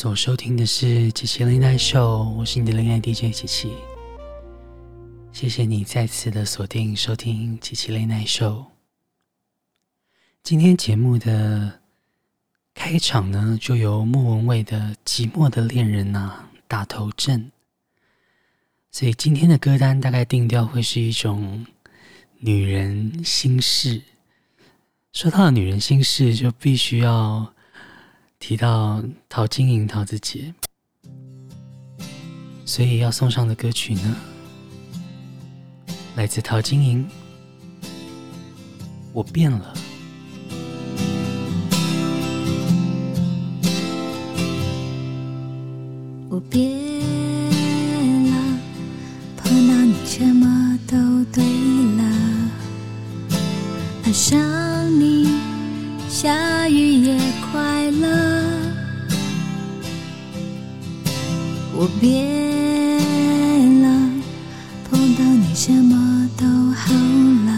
所收听的是《琪琪恋爱秀》，我是你的恋爱 DJ 琪琪。谢谢你再次的锁定收听《琪琪恋爱秀》。今天节目的开场呢，就由莫文蔚的《寂寞的恋人》啊打头阵，所以今天的歌单大概定调会是一种女人心事。说到女人心事，就必须要。提到陶晶莹、陶子姐，所以要送上的歌曲呢，来自陶晶莹，《我变了》。我变了，碰到你什么都对了，爱上你，下雨也快乐。我变了，碰到你什么都好了，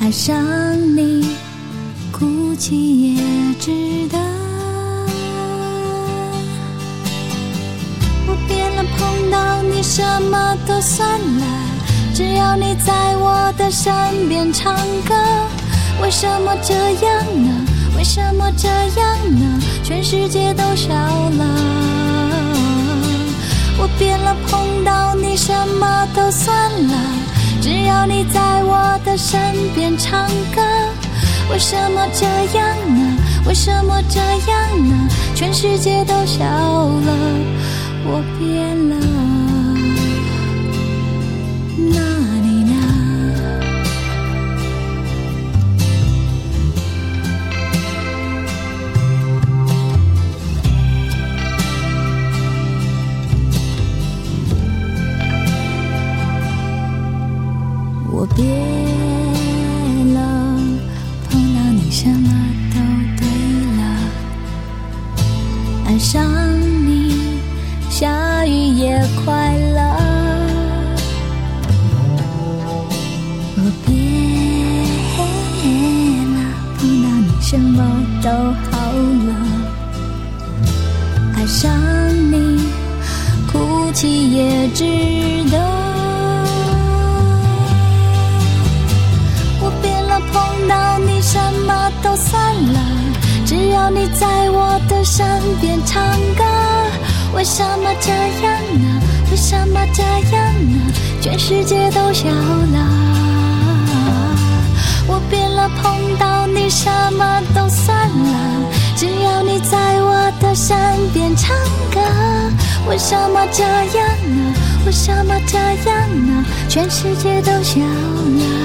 爱上你，哭泣也值得。我变了，碰到你什么都算了，只要你在我的身边唱歌。为什么这样呢？为什么这样呢？全世界都笑了。变了，碰到你什么都算了。只要你在我的身边唱歌。为什么这样呢？为什么这样呢？全世界都笑了，我变了。都算了。只要你在我的身边唱歌，为什么这样呢？为什么这样呢？全世界都笑了。我变了，碰到你什么都算了。只要你在我的身边唱歌，为什么这样呢？为什么这样呢？全世界都笑了。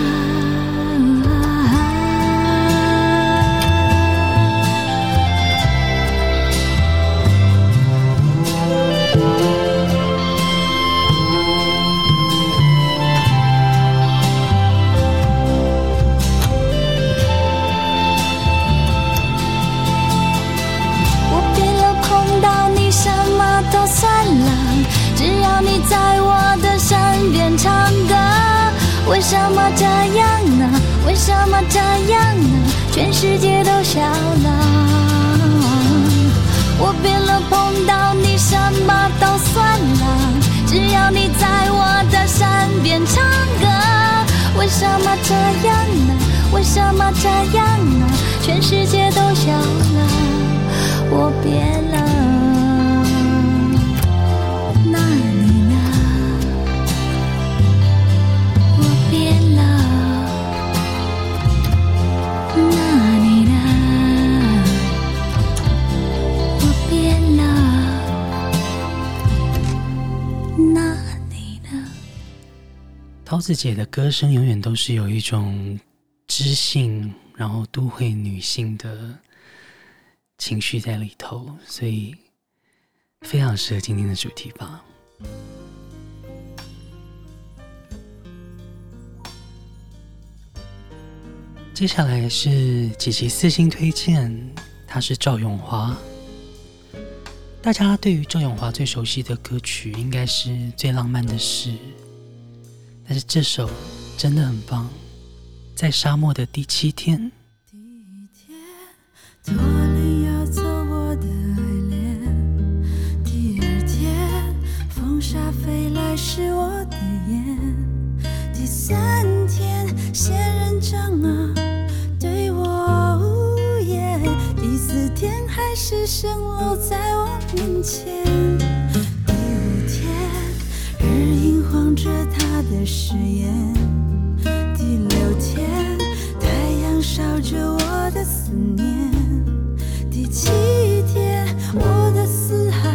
么这样呢？为什么这样呢？全世界都笑了。我变了，碰到你什么都算了。只要你在我的身边唱歌。为什么这样呢？为什么这样呢？全世界都笑了。我变了。桃子姐的歌声永远都是有一种知性，然后都会女性的情绪在里头，所以非常适合今天的主题吧。接下来是琪琪私心推荐，她是赵咏华。大家对于赵咏华最熟悉的歌曲，应该是《最浪漫的事》。但是这首真的很棒，在沙漠的第七天。第一天，托灵要走我的爱恋。第二天，风沙飞来是我的眼。第三天，仙人掌啊对我无言。第四天，海市蜃楼在我面前。着他的誓言。第六天，太阳烧着我的思念。第七天，我的死海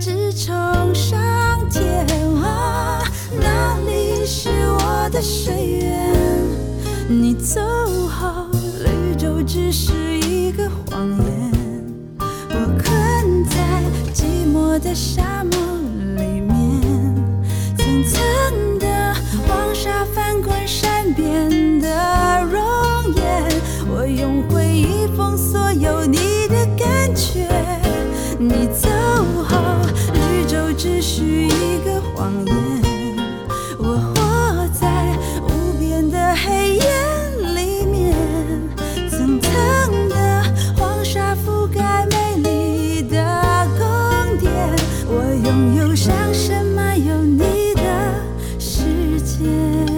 直冲上天。啊，哪里是我的水源？你走后，绿洲只是一个谎言。我困在寂寞的沙漠拥有上什么？有你的世界。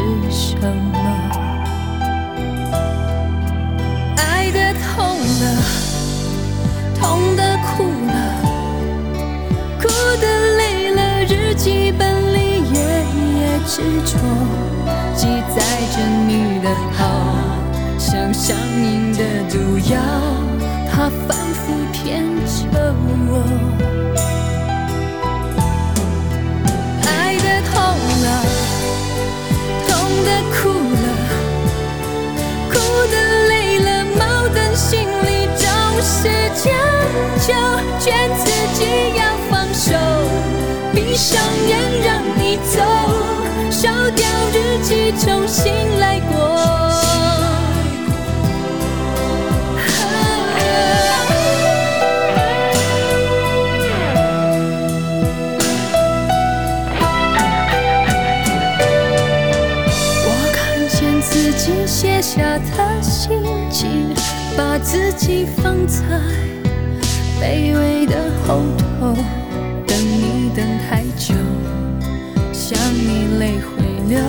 是什么？爱的痛了，痛的哭了，哭的累了，日记本里页页执着，记载着你的好。像上瘾的毒药，它反复骗着我。爱的痛了，哭的累了，矛盾心里总是强求，劝自己要放手，闭上眼让你走，烧掉日记，重新来过。把自己放在卑微的后头，等你等太久，想你泪会流，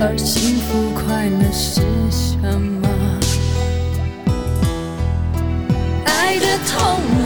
而幸福快乐是什么？爱的痛了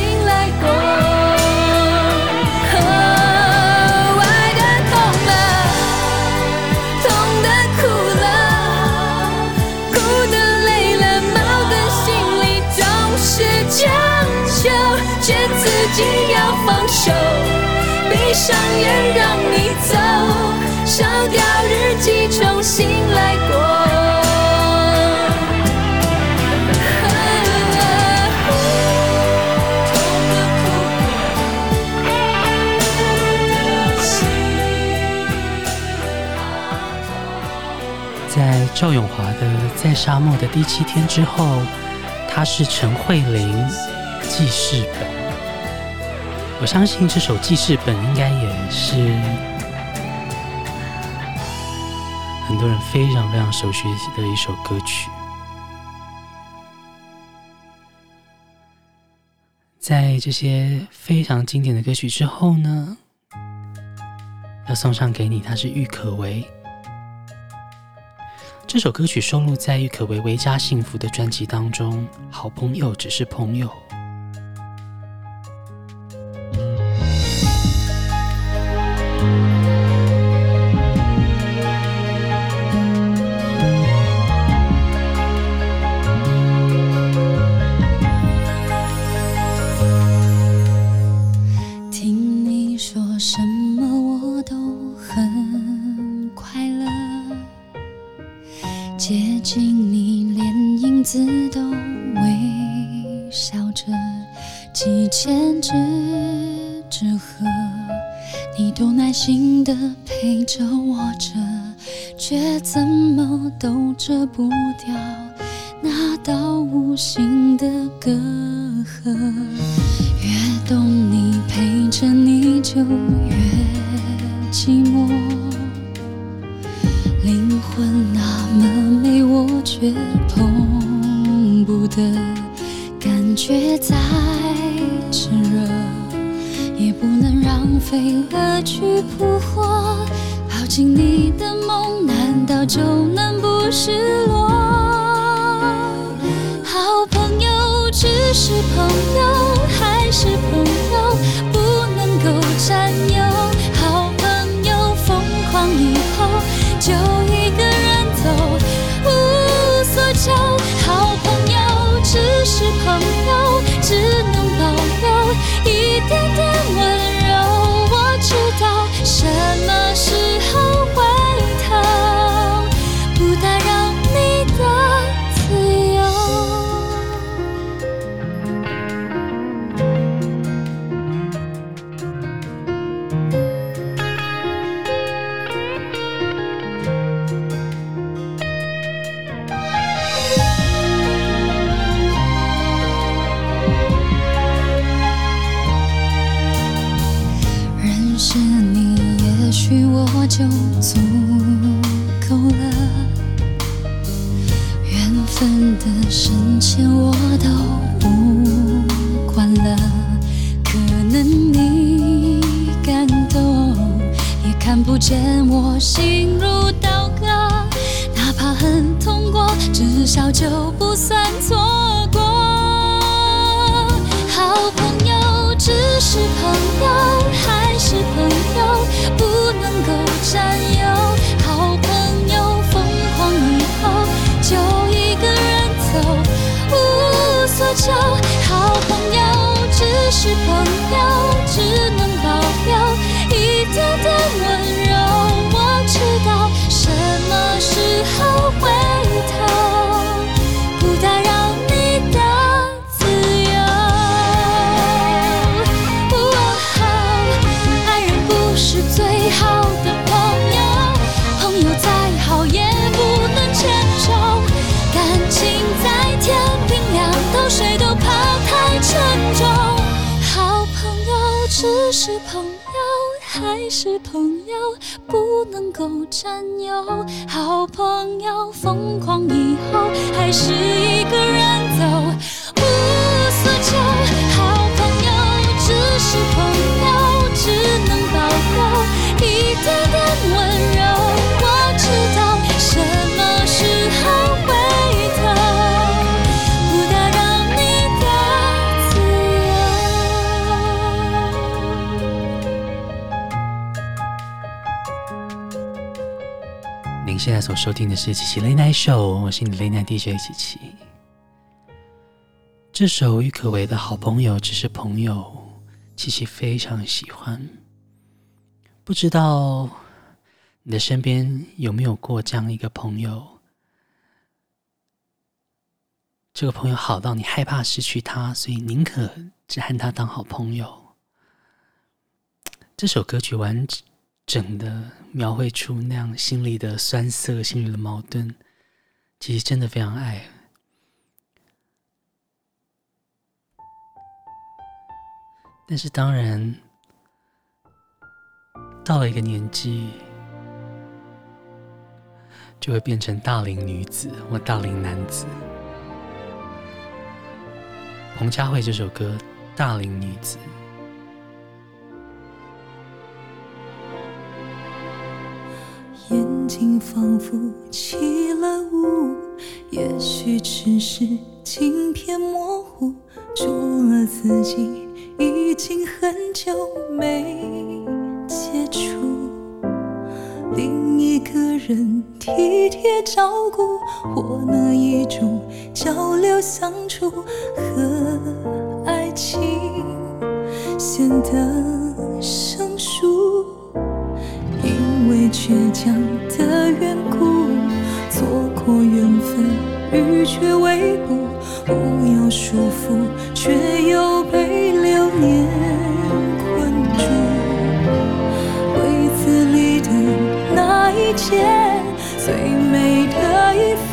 上眼让你走，烧掉日记，重新来过。在赵永华的《在沙漠的第七天》之后，他是陈慧琳《记事本》。我相信这首《记事本》应该也是很多人非常非常熟悉的一首歌曲。在这些非常经典的歌曲之后呢，要送上给你，它是郁可唯。这首歌曲收录在郁可唯《唯加幸福》的专辑当中，《好朋友只是朋友》。听你说什么，我都很快乐。接近你，连影子都微笑着，几千只。耐心的陪着我着，却怎么都遮不掉。那道无形的隔阂，越懂你陪着你就越寂寞，灵魂那么美我却碰不得，感觉再不能让飞蛾去扑火。抱紧你的梦，难道就能不失落？好朋友只是朋友，还是朋友不能够占有。好朋友疯狂以后就一个人走，无所求。好朋友只是朋友，只能保留一点点分的深浅我都不管了可能你感动也看不见我心如刀割哪怕很痛过至少就不算错过。好朋友只是朋友还是朋友不能够占有。求好朋友只是朋友只能保留一点点温柔我知道什么时候占有好朋友疯狂以后还是一个人走。现在所收听的是琪琪 Late Night Show，我是你 Late Night DJ 琪琪。这首郁可唯的好朋友只是朋友，琪琪非常喜欢。不知道你的身边有没有过这样一个朋友？这个朋友好到你害怕失去他，所以宁可只和他当好朋友。这首歌曲完整的描绘出那样心里的酸涩、心里的矛盾，其实真的非常爱。但是当然，到了一个年纪，就会变成大龄女子或大龄男子。彭佳慧这首歌《大龄女子》，眼睛仿佛起了雾，也许只是镜片模糊，除了自己，已经很久没接触。另一个人体贴照顾，或那一种交流相处和爱情。显得为倔强的缘故，错过缘分欲却未卜，不要束缚，却又被流年困住，柜子里的。那一件最美的衣服，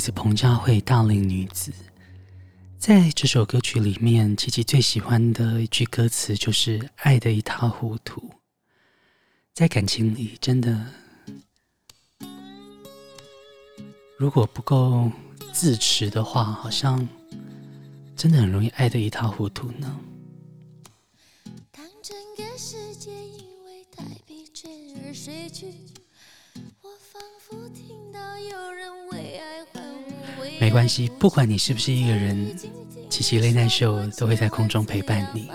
自彭佳慧《大龄女子》。在这首歌曲里面，琪琪最喜欢的一句歌词就是“爱的一塌糊涂”。在感情里，真的，如果不够自持的话，好像真的很容易爱的一塌糊涂呢。当整个世界因为太疲倦而睡去，我仿佛听到有人。没关系，不管你是不是一个人，琪琪雷奈秀都会在空中陪伴你。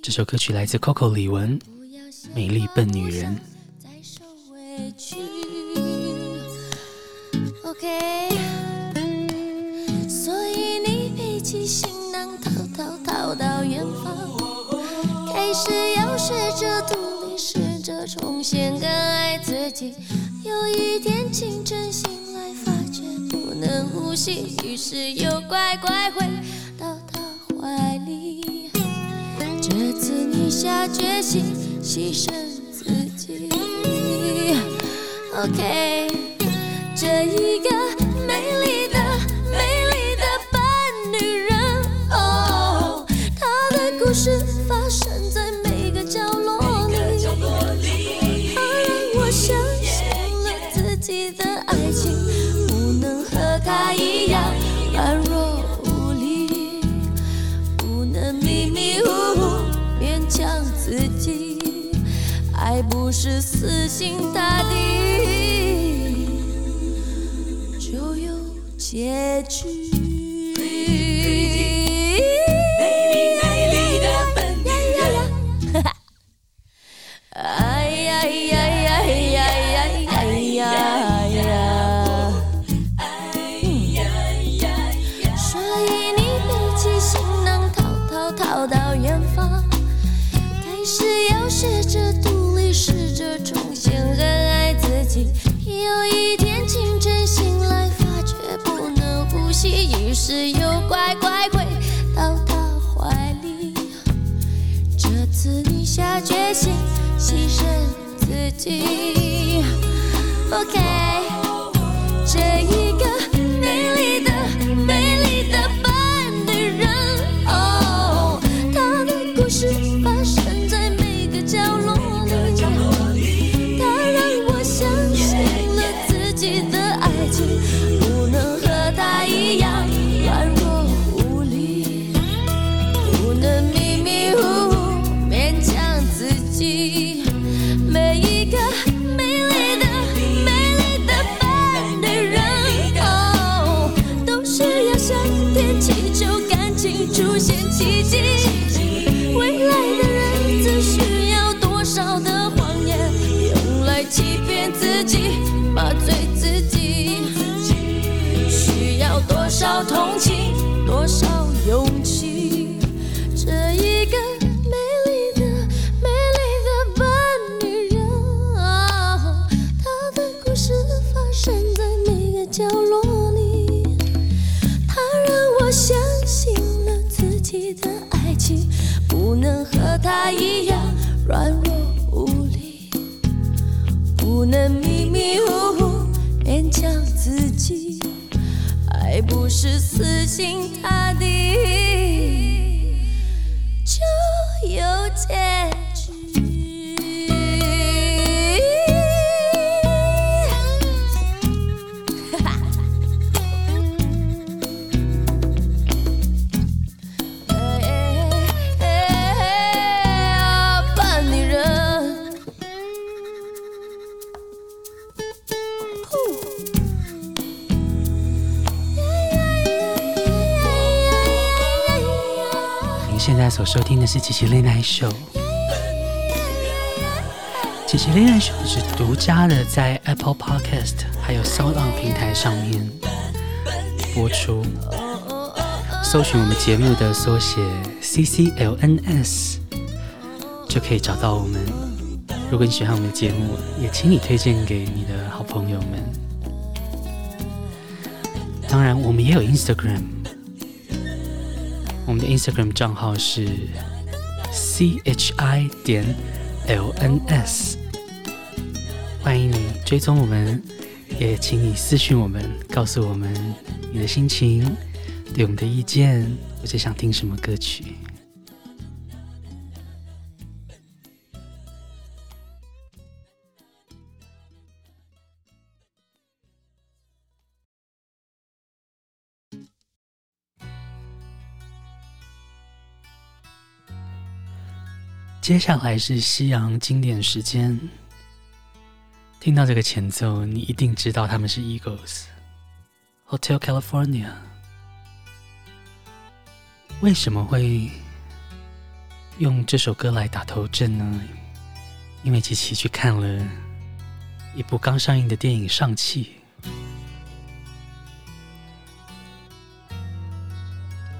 这首歌曲来自 Coco 李玟，《美丽笨女人》。OK，所以你背起行囊，逃逃逃到远方，开始要试着独立，试着重新更爱自己。有一天清晨醒来，发觉不能呼吸，于是又乖乖回到他怀里。这次你下决心牺牲自己，OK，这一个美丽是死心塌地就有结局。自己。奇迹。未来的日子需要多少的谎言？用来欺骗自己麻醉自己。需要多少同情多少勇心。太所收听的是《琪琪雷奈秀》，《琪琪雷奈秀》是独家的，在 Apple Podcast 还有 SoundOn 平台上面播出。搜寻我们节目的缩写 CCLNS，就可以找到我们。如果你喜欢我们的节目，也请你推荐给你的好朋友们。当然，我们也有 Instagram。我们的 Instagram 账号是 C H I 点 L N S，欢迎你追踪我们，也请你私讯我们，告诉我们你的心情，对我们的意见，或者想听什么歌曲。接下来是西洋经典时间。听到这个前奏，你一定知道他们是 Eagles。Hotel California。为什么会用这首歌来打头阵呢？因为琪琪去看了一部刚上映的电影《上气》，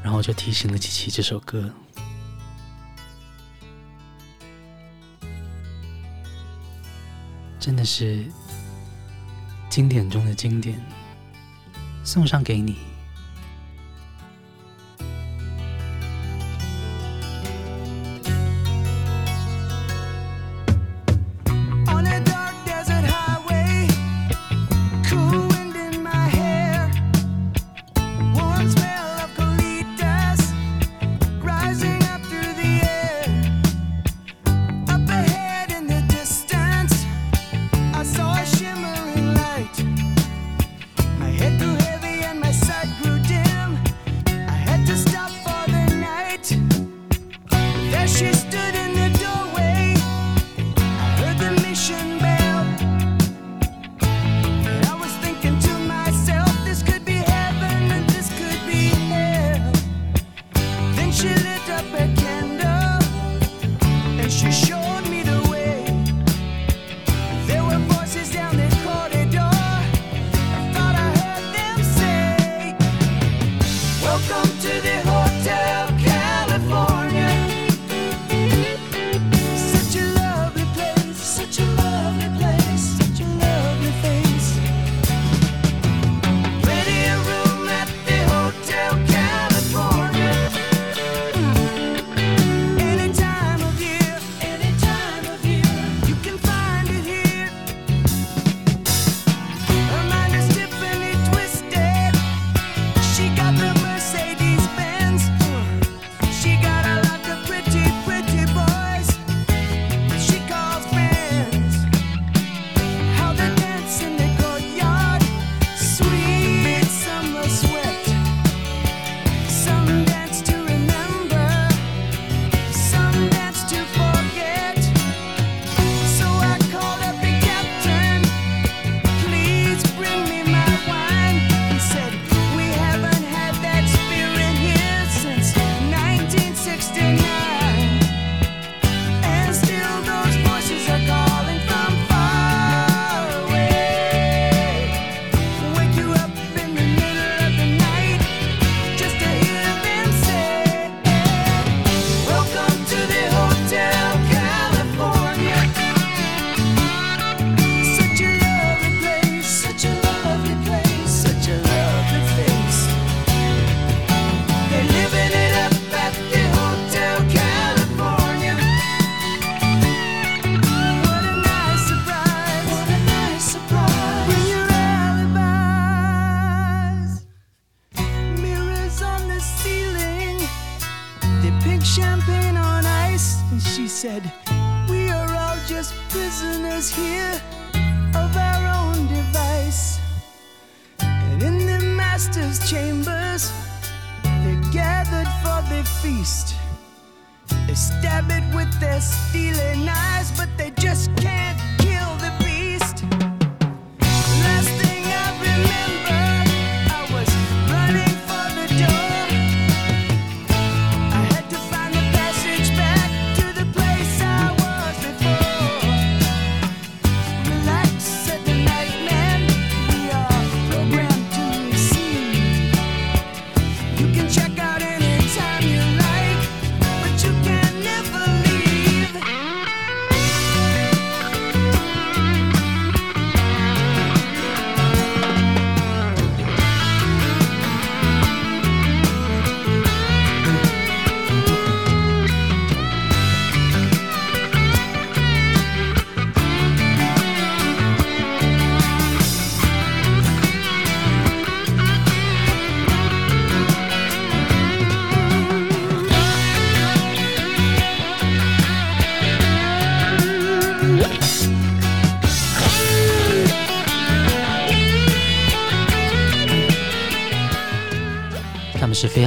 然后就提醒了琪琪这首歌。真的是经典中的经典，送上给你。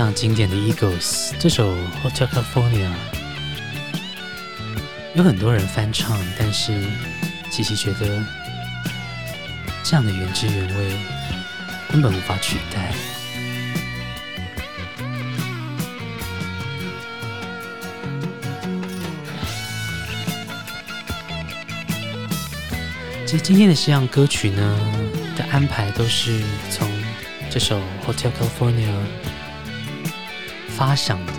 常经典的 Eagles，这首 Hotel California 有很多人翻唱，但是琪琪觉得这样的原汁原味根本无法取代。其实今天的西洋歌曲呢的安排都是从这首 Hotel California 发想的，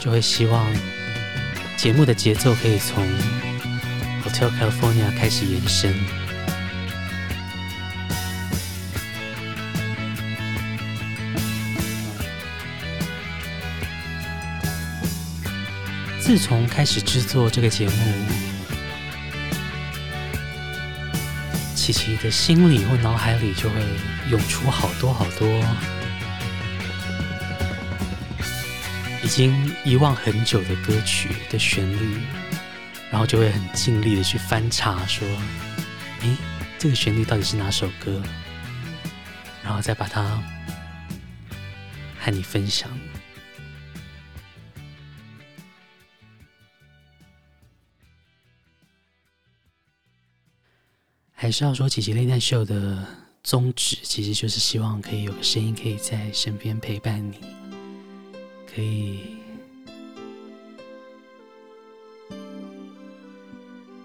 就会希望节目的节奏可以从 Hotel California 开始延伸。自从开始制作这个节目，琪琪的心里或脑海里就会涌出好多好多已经遗忘很久的歌曲的旋律，然后就会很尽力的去翻查，说：“诶，这个旋律到底是哪首歌？”然后再把它和你分享。还是要说，琪琪 Late Night Show 的宗旨其实就是希望可以有个声音可以在身边陪伴你，可以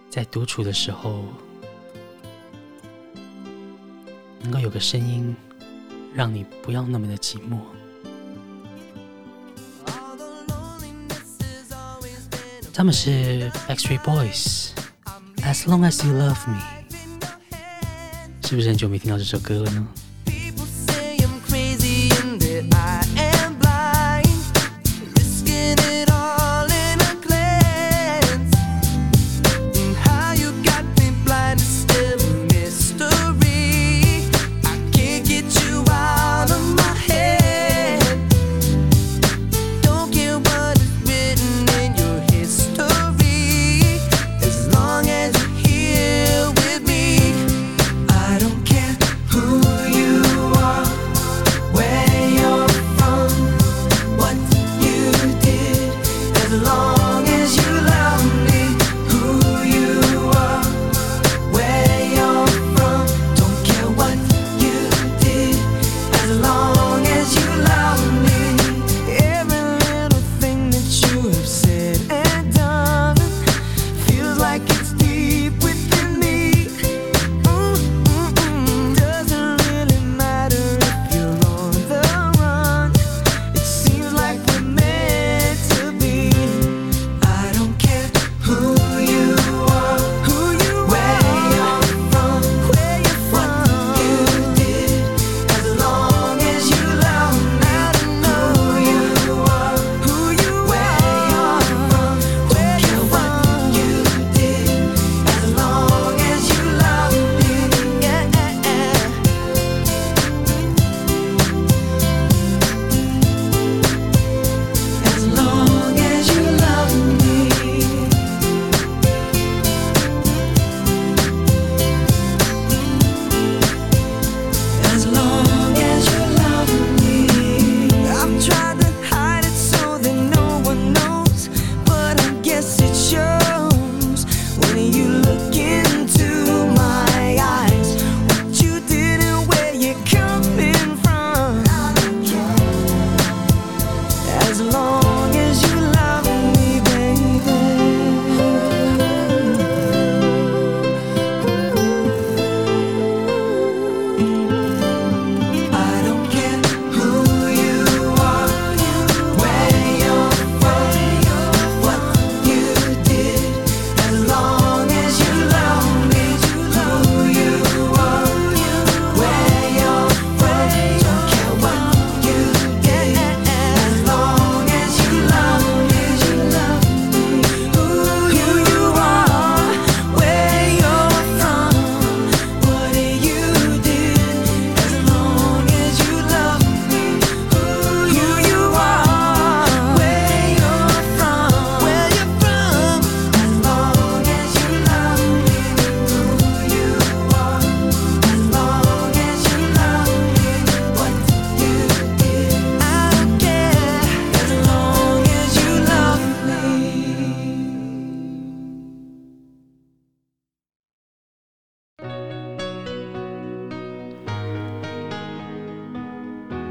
在独处的时候能够有个声音，让你不要那么的寂寞。他们是 Backstreet Boys，As Long As You Love Me。是不是很久没听到这首歌了呢？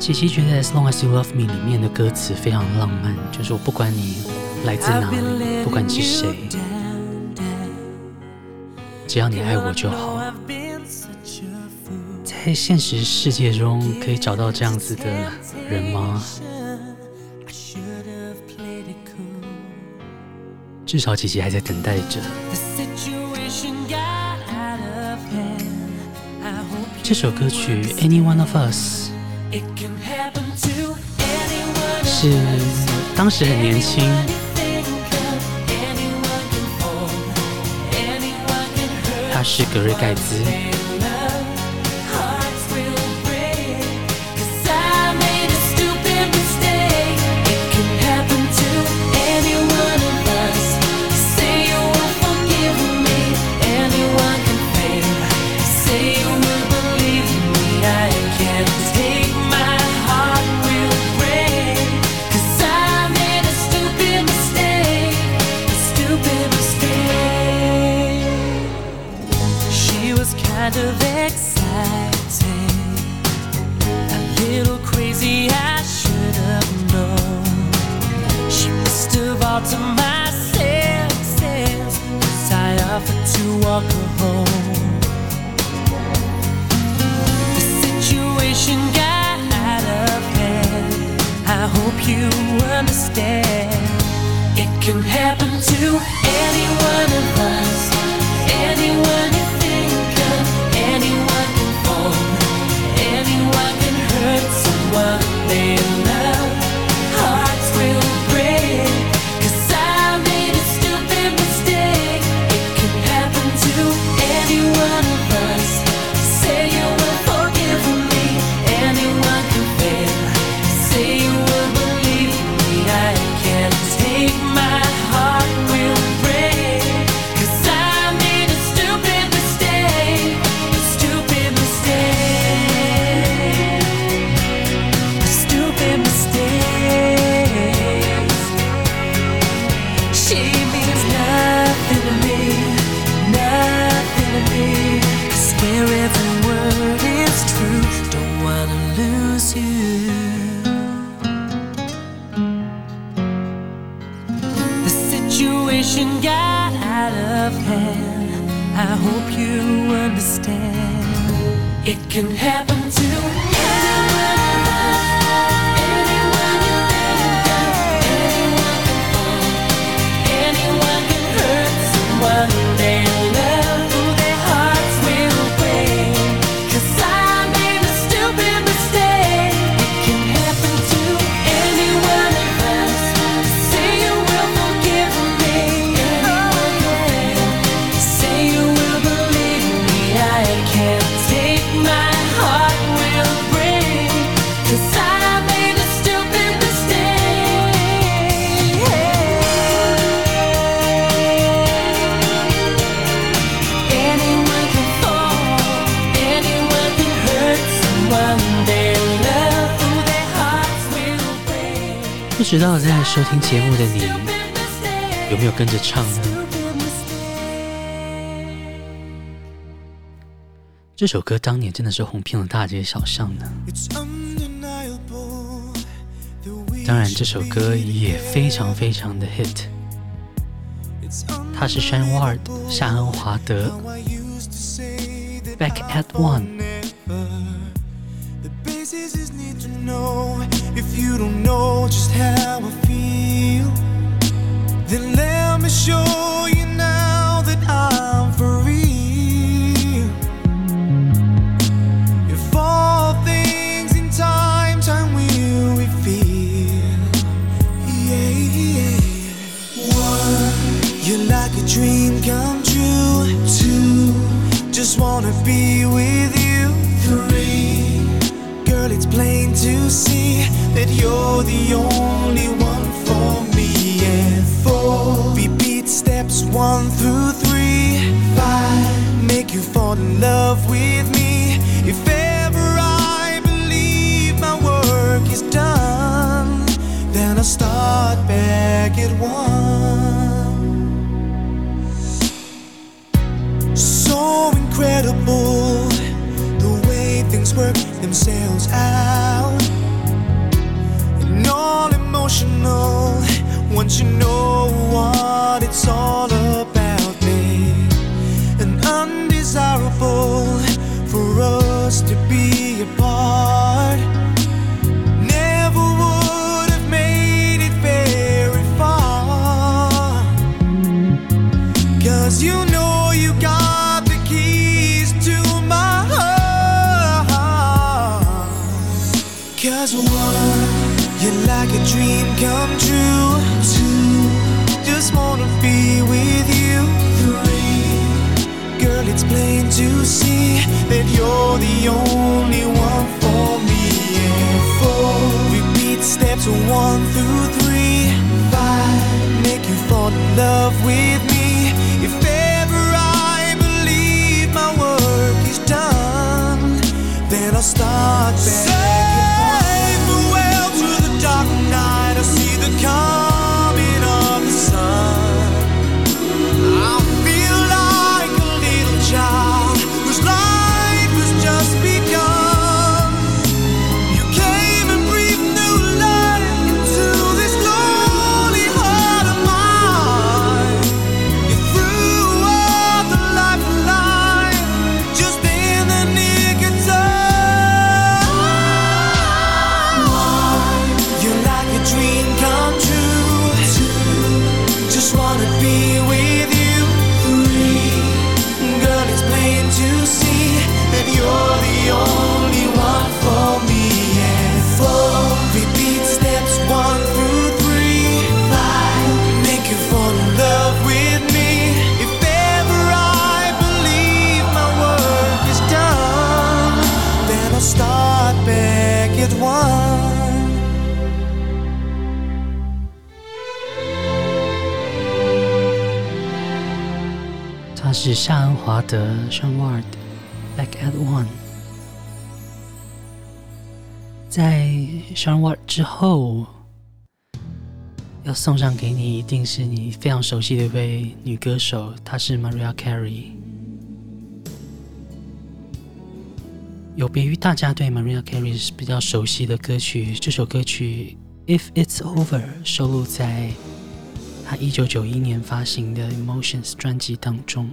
琪琪觉得《As Long As You Love Me》里面的歌词非常浪漫，就是我不管你来自哪里，不管你是谁，只要你爱我就好。在现实世界中可以找到这样子的人吗？至少琪琪还在等待着。这首歌曲《Any One of Us》是当时很年轻，他是格瑞盖兹。It can happen to me. 知道在收听节目的你有没有跟着唱呢？这首歌当年真的是红遍了大街小巷呢。当然，这首歌也非常非常的 hit。它是 Shine Ward 夏恩华德 Back at One。just how I see that you're the only one for me. And four, repeat steps one through three. Five, make you fall in love with me. If ever I believe my work is done, then I'll start back at one. So incredible the way things work themselves out emotional once you know what it's all about, babe. And undesirable for us to be apart. Dream come true. Two, just wanna be with you. Three, girl, it's plain to see that you're the only one for me. And four, repeat steps one through three. Five, make you fall in love with me. If ever I believe my work is done, then I'll start back. （Sean Ward）。Back at One，在 Sean Ward 之后，要送上给你，一定是你非常熟悉的一位女歌手，她是 Mariah Carey。有别于大家对 Mariah Carey 是比较熟悉的歌曲，这首歌曲《If It's Over》收录在她一九九一年发行的《Emotions》专辑当中。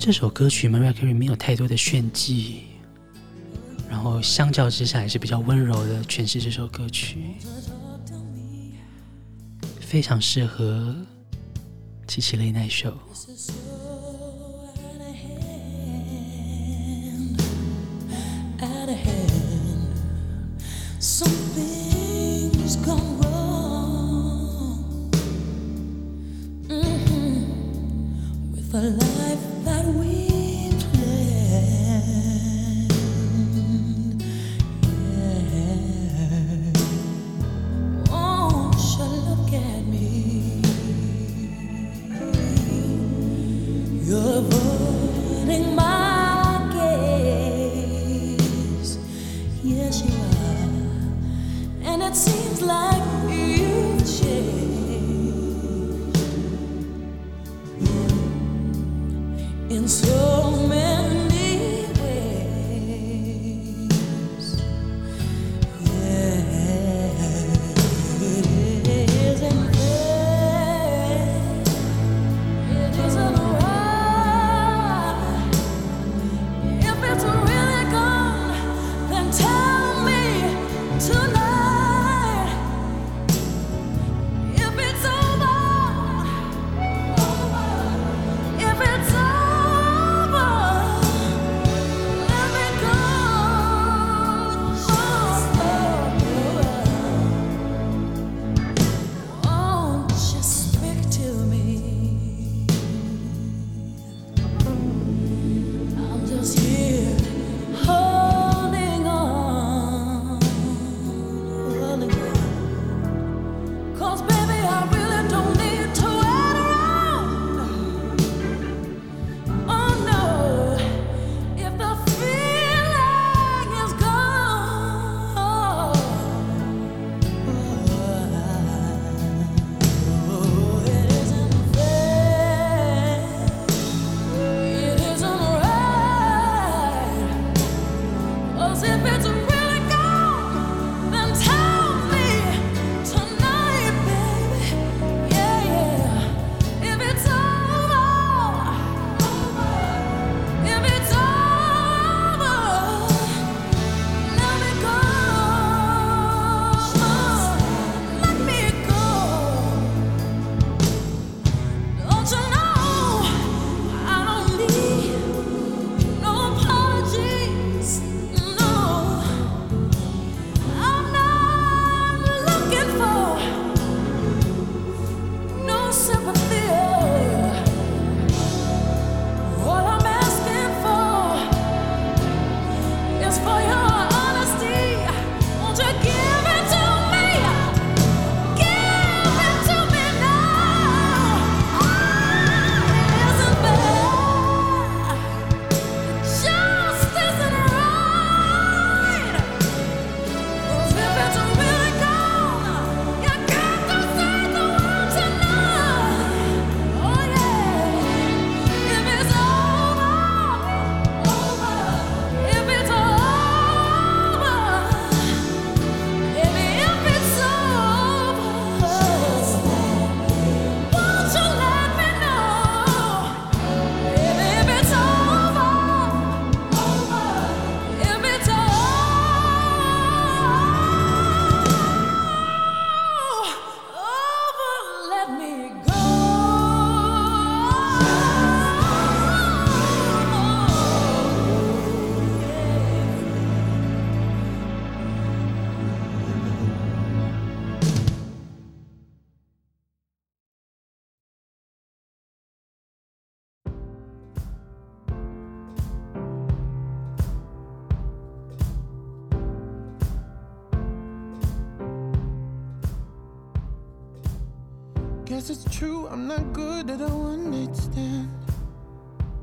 这首歌曲 Mariah Carey 没有太多的炫技，然后相较之下也是比较温柔的诠释这首歌曲，非常适合七七 Late Night Show。The life that we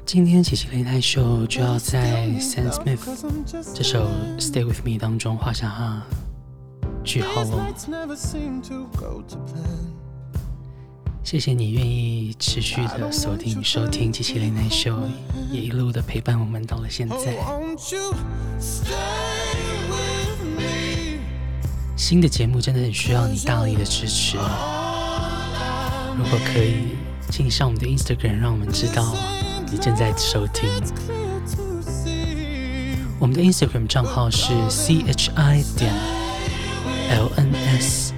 今天琪琪雷奈秀就要在 Sam Smith 这首 Stay With Me 当中画下句号哦。谢谢你愿意持续的锁定收听琪琪雷奈秀，也一路的陪伴我们到了现在。新的节目真的很需要你大力的支持，如果可以，请上我们的 Instagram，让我们知道你正在收听。我们的 Instagram 账号是 chi 点 lns，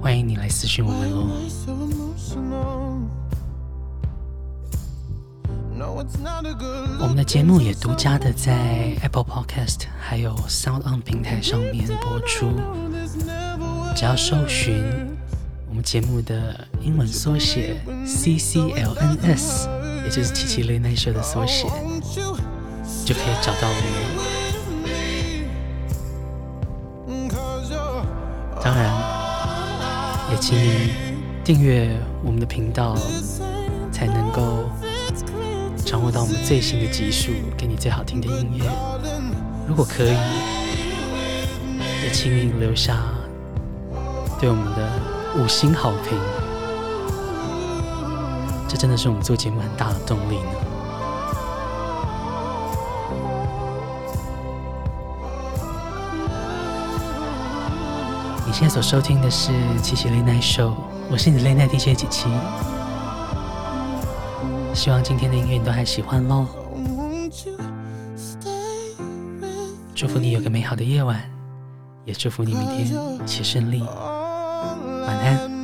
欢迎你来私讯我们哦。我们的节目也独家的在 Apple Podcast 还有 Sound On 平台上面播出。只要搜寻们节目的英文缩写 CCLNS，也就是琪琪雷奈秀的缩写，就可以找到我们。当然，也请你订阅我们的频道，才能够。掌握到我们最新的集数，给你最好听的音乐。如果可以，也请你留下对我们的五星好评。这真的是我们做节目很大的动力呢。你现在所收听的是《琪琪雷奈秀》，我是你的雷奈 DJ 琪琪。希望今天的音乐你都还喜欢喽！祝福你有个美好的夜晚，也祝福你明天一切顺利。晚安。